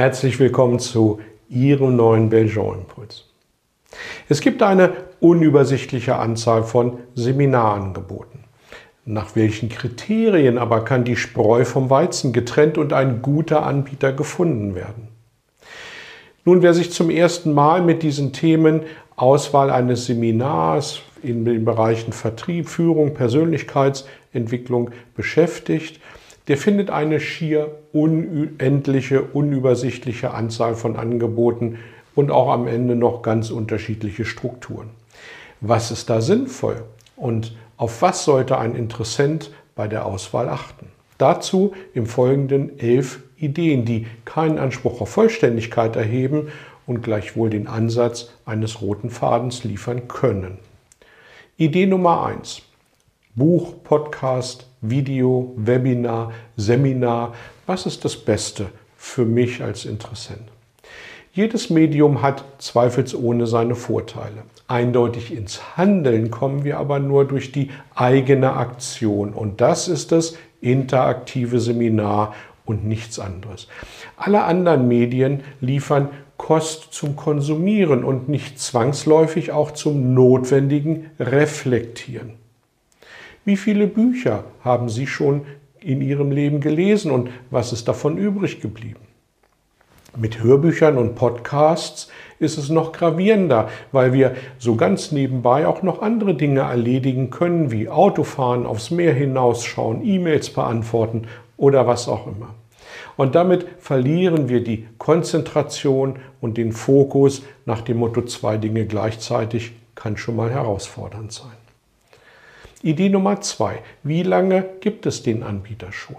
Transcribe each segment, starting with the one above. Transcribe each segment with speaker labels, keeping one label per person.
Speaker 1: Herzlich willkommen zu Ihrem neuen Belgian Impuls. Es gibt eine unübersichtliche Anzahl von Seminarangeboten. Nach welchen Kriterien aber kann die Spreu vom Weizen getrennt und ein guter Anbieter gefunden werden? Nun, wer sich zum ersten Mal mit diesen Themen Auswahl eines Seminars in den Bereichen Vertrieb, Führung, Persönlichkeitsentwicklung beschäftigt, der findet eine schier unendliche, unübersichtliche Anzahl von Angeboten und auch am Ende noch ganz unterschiedliche Strukturen. Was ist da sinnvoll und auf was sollte ein Interessent bei der Auswahl achten? Dazu im Folgenden elf Ideen, die keinen Anspruch auf Vollständigkeit erheben und gleichwohl den Ansatz eines roten Fadens liefern können. Idee Nummer eins: Buch, Podcast, Video, Webinar, Seminar. Was ist das Beste für mich als Interessent? Jedes Medium hat zweifelsohne seine Vorteile. Eindeutig ins Handeln kommen wir aber nur durch die eigene Aktion. Und das ist das interaktive Seminar und nichts anderes. Alle anderen Medien liefern Kost zum Konsumieren und nicht zwangsläufig auch zum notwendigen Reflektieren. Wie viele Bücher haben Sie schon in Ihrem Leben gelesen und was ist davon übrig geblieben? Mit Hörbüchern und Podcasts ist es noch gravierender, weil wir so ganz nebenbei auch noch andere Dinge erledigen können, wie Autofahren, aufs Meer hinausschauen, E-Mails beantworten oder was auch immer. Und damit verlieren wir die Konzentration und den Fokus nach dem Motto zwei Dinge gleichzeitig kann schon mal herausfordernd sein. Idee Nummer zwei. Wie lange gibt es den Anbieter schon?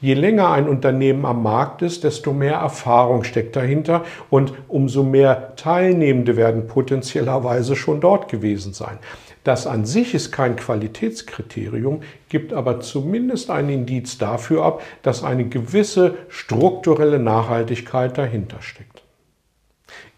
Speaker 1: Je länger ein Unternehmen am Markt ist, desto mehr Erfahrung steckt dahinter und umso mehr Teilnehmende werden potenziellerweise schon dort gewesen sein. Das an sich ist kein Qualitätskriterium, gibt aber zumindest ein Indiz dafür ab, dass eine gewisse strukturelle Nachhaltigkeit dahinter steckt.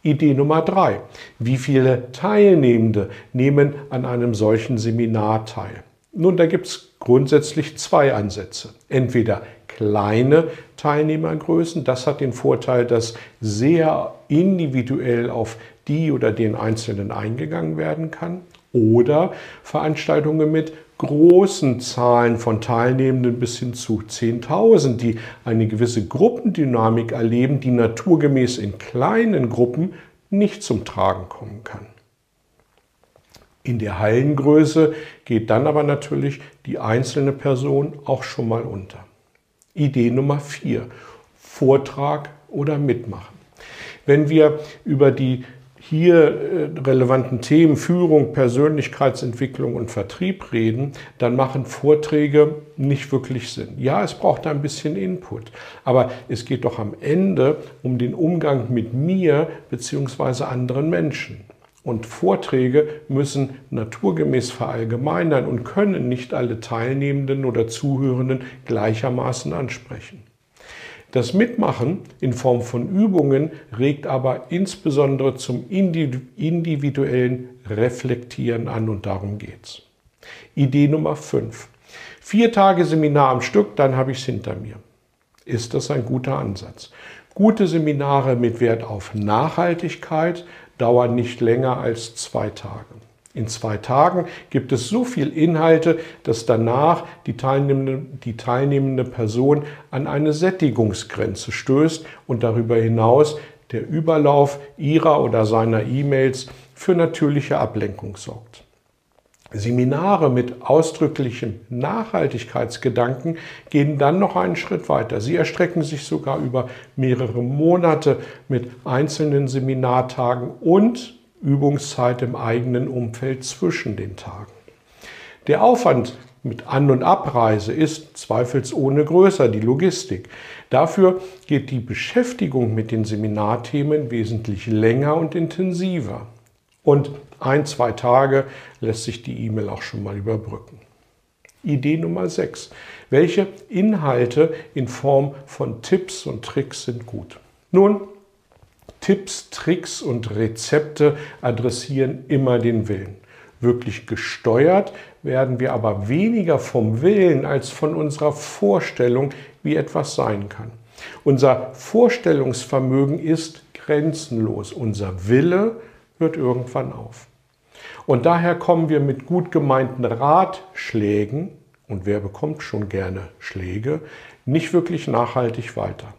Speaker 1: Idee Nummer drei. Wie viele Teilnehmende nehmen an einem solchen Seminar teil? Nun, da gibt es grundsätzlich zwei Ansätze. Entweder kleine Teilnehmergrößen, das hat den Vorteil, dass sehr individuell auf die oder den Einzelnen eingegangen werden kann. Oder Veranstaltungen mit großen Zahlen von Teilnehmenden bis hin zu 10.000, die eine gewisse Gruppendynamik erleben, die naturgemäß in kleinen Gruppen nicht zum Tragen kommen kann. In der Hallengröße geht dann aber natürlich die einzelne Person auch schon mal unter. Idee Nummer 4. Vortrag oder Mitmachen. Wenn wir über die hier äh, relevanten Themen Führung, Persönlichkeitsentwicklung und Vertrieb reden, dann machen Vorträge nicht wirklich Sinn. Ja, es braucht ein bisschen Input, aber es geht doch am Ende um den Umgang mit mir bzw. anderen Menschen. Und Vorträge müssen naturgemäß verallgemeinern und können nicht alle Teilnehmenden oder Zuhörenden gleichermaßen ansprechen. Das Mitmachen in Form von Übungen regt aber insbesondere zum individuellen Reflektieren an und darum geht's. Idee Nummer 5. Vier Tage Seminar am Stück, dann habe ich es hinter mir. Ist das ein guter Ansatz? Gute Seminare mit Wert auf Nachhaltigkeit dauern nicht länger als zwei Tage. In zwei Tagen gibt es so viel Inhalte, dass danach die teilnehmende, die teilnehmende Person an eine Sättigungsgrenze stößt und darüber hinaus der Überlauf ihrer oder seiner E-Mails für natürliche Ablenkung sorgt. Seminare mit ausdrücklichem Nachhaltigkeitsgedanken gehen dann noch einen Schritt weiter. Sie erstrecken sich sogar über mehrere Monate mit einzelnen Seminartagen und Übungszeit im eigenen Umfeld zwischen den Tagen. Der Aufwand mit An- und Abreise ist zweifelsohne größer, die Logistik. Dafür geht die Beschäftigung mit den Seminarthemen wesentlich länger und intensiver. Und ein, zwei Tage lässt sich die E-Mail auch schon mal überbrücken. Idee Nummer 6. Welche Inhalte in Form von Tipps und Tricks sind gut? Nun, Tipps, Tricks und Rezepte adressieren immer den Willen. Wirklich gesteuert werden wir aber weniger vom Willen als von unserer Vorstellung, wie etwas sein kann. Unser Vorstellungsvermögen ist grenzenlos. Unser Wille hört irgendwann auf. Und daher kommen wir mit gut gemeinten Ratschlägen, und wer bekommt schon gerne Schläge, nicht wirklich nachhaltig weiter.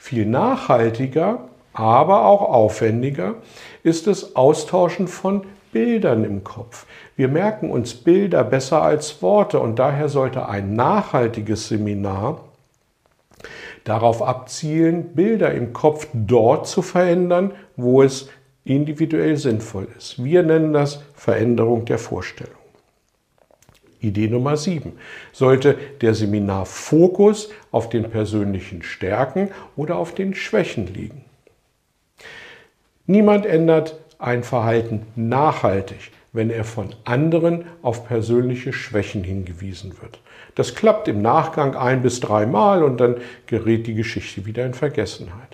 Speaker 1: Viel nachhaltiger, aber auch aufwendiger ist das Austauschen von Bildern im Kopf. Wir merken uns Bilder besser als Worte und daher sollte ein nachhaltiges Seminar darauf abzielen, Bilder im Kopf dort zu verändern, wo es individuell sinnvoll ist. Wir nennen das Veränderung der Vorstellung. Idee Nummer 7. Sollte der Seminarfokus auf den persönlichen Stärken oder auf den Schwächen liegen? Niemand ändert ein Verhalten nachhaltig, wenn er von anderen auf persönliche Schwächen hingewiesen wird. Das klappt im Nachgang ein bis dreimal und dann gerät die Geschichte wieder in Vergessenheit.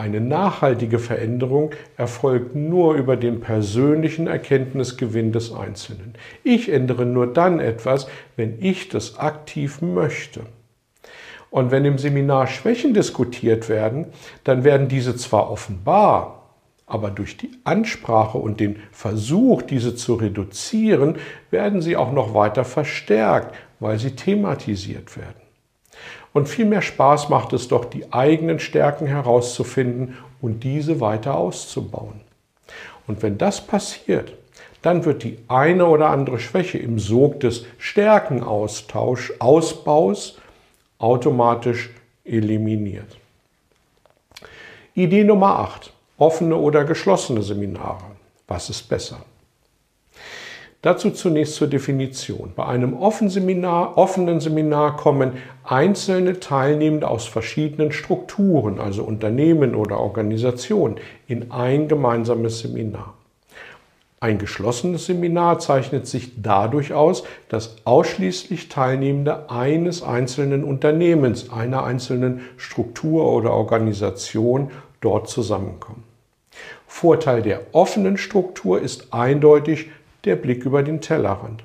Speaker 1: Eine nachhaltige Veränderung erfolgt nur über den persönlichen Erkenntnisgewinn des Einzelnen. Ich ändere nur dann etwas, wenn ich das aktiv möchte. Und wenn im Seminar Schwächen diskutiert werden, dann werden diese zwar offenbar, aber durch die Ansprache und den Versuch, diese zu reduzieren, werden sie auch noch weiter verstärkt, weil sie thematisiert werden. Und viel mehr Spaß macht es doch, die eigenen Stärken herauszufinden und diese weiter auszubauen. Und wenn das passiert, dann wird die eine oder andere Schwäche im Sog des Stärkenaustausch, Ausbaus automatisch eliminiert. Idee Nummer 8. Offene oder geschlossene Seminare. Was ist besser? Dazu zunächst zur Definition. Bei einem offenen Seminar, offenen Seminar kommen einzelne Teilnehmende aus verschiedenen Strukturen, also Unternehmen oder Organisationen, in ein gemeinsames Seminar. Ein geschlossenes Seminar zeichnet sich dadurch aus, dass ausschließlich Teilnehmende eines einzelnen Unternehmens, einer einzelnen Struktur oder Organisation dort zusammenkommen. Vorteil der offenen Struktur ist eindeutig der Blick über den Tellerrand.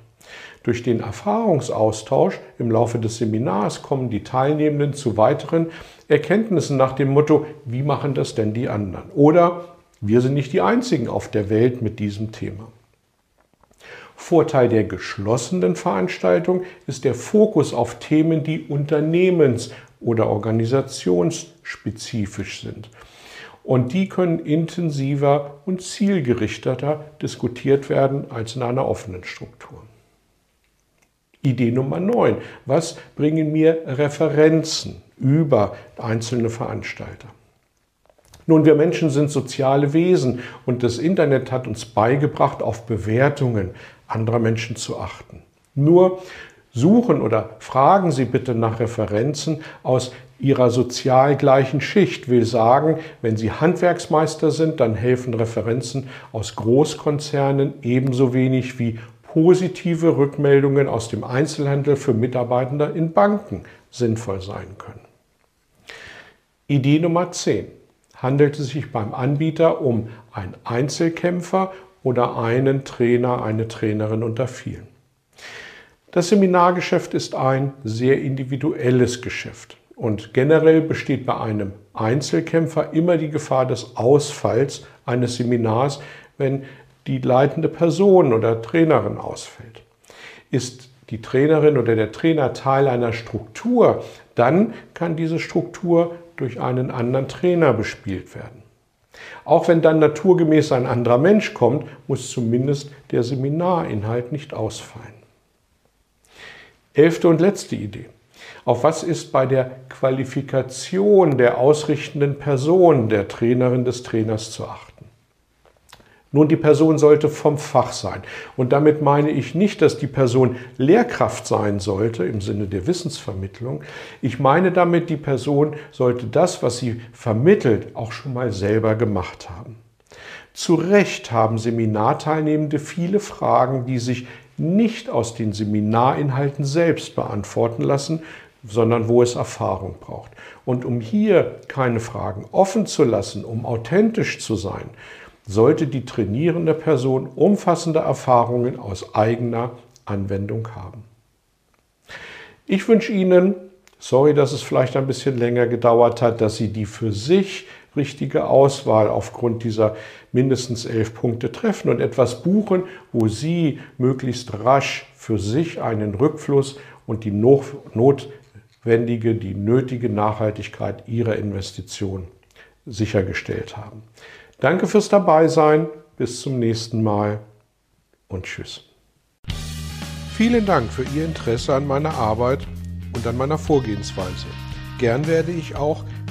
Speaker 1: Durch den Erfahrungsaustausch im Laufe des Seminars kommen die Teilnehmenden zu weiteren Erkenntnissen nach dem Motto, wie machen das denn die anderen? Oder wir sind nicht die Einzigen auf der Welt mit diesem Thema. Vorteil der geschlossenen Veranstaltung ist der Fokus auf Themen, die unternehmens- oder organisationsspezifisch sind und die können intensiver und zielgerichteter diskutiert werden als in einer offenen Struktur. Idee Nummer 9. Was bringen mir Referenzen über einzelne Veranstalter? Nun, wir Menschen sind soziale Wesen und das Internet hat uns beigebracht, auf Bewertungen anderer Menschen zu achten. Nur suchen oder fragen Sie bitte nach Referenzen aus ihrer sozial gleichen Schicht will sagen, wenn Sie Handwerksmeister sind, dann helfen Referenzen aus Großkonzernen ebenso wenig wie positive Rückmeldungen aus dem Einzelhandel für Mitarbeitende in Banken sinnvoll sein können. Idee Nummer 10. Handelt es sich beim Anbieter um einen Einzelkämpfer oder einen Trainer, eine Trainerin unter vielen? Das Seminargeschäft ist ein sehr individuelles Geschäft. Und generell besteht bei einem Einzelkämpfer immer die Gefahr des Ausfalls eines Seminars, wenn die leitende Person oder Trainerin ausfällt. Ist die Trainerin oder der Trainer Teil einer Struktur, dann kann diese Struktur durch einen anderen Trainer bespielt werden. Auch wenn dann naturgemäß ein anderer Mensch kommt, muss zumindest der Seminarinhalt nicht ausfallen. Elfte und letzte Idee. Auf was ist bei der Qualifikation der ausrichtenden Person, der Trainerin des Trainers zu achten? Nun, die Person sollte vom Fach sein. Und damit meine ich nicht, dass die Person Lehrkraft sein sollte im Sinne der Wissensvermittlung. Ich meine damit, die Person sollte das, was sie vermittelt, auch schon mal selber gemacht haben. Zu Recht haben Seminarteilnehmende viele Fragen, die sich nicht aus den Seminarinhalten selbst beantworten lassen, sondern wo es Erfahrung braucht. Und um hier keine Fragen offen zu lassen, um authentisch zu sein, sollte die trainierende Person umfassende Erfahrungen aus eigener Anwendung haben. Ich wünsche Ihnen, sorry, dass es vielleicht ein bisschen länger gedauert hat, dass Sie die für sich richtige Auswahl aufgrund dieser mindestens elf Punkte treffen und etwas buchen, wo Sie möglichst rasch für sich einen Rückfluss und die notwendige, die nötige Nachhaltigkeit Ihrer Investition sichergestellt haben. Danke fürs Dabeisein. Bis zum nächsten Mal und tschüss.
Speaker 2: Vielen Dank für Ihr Interesse an meiner Arbeit und an meiner Vorgehensweise. Gern werde ich auch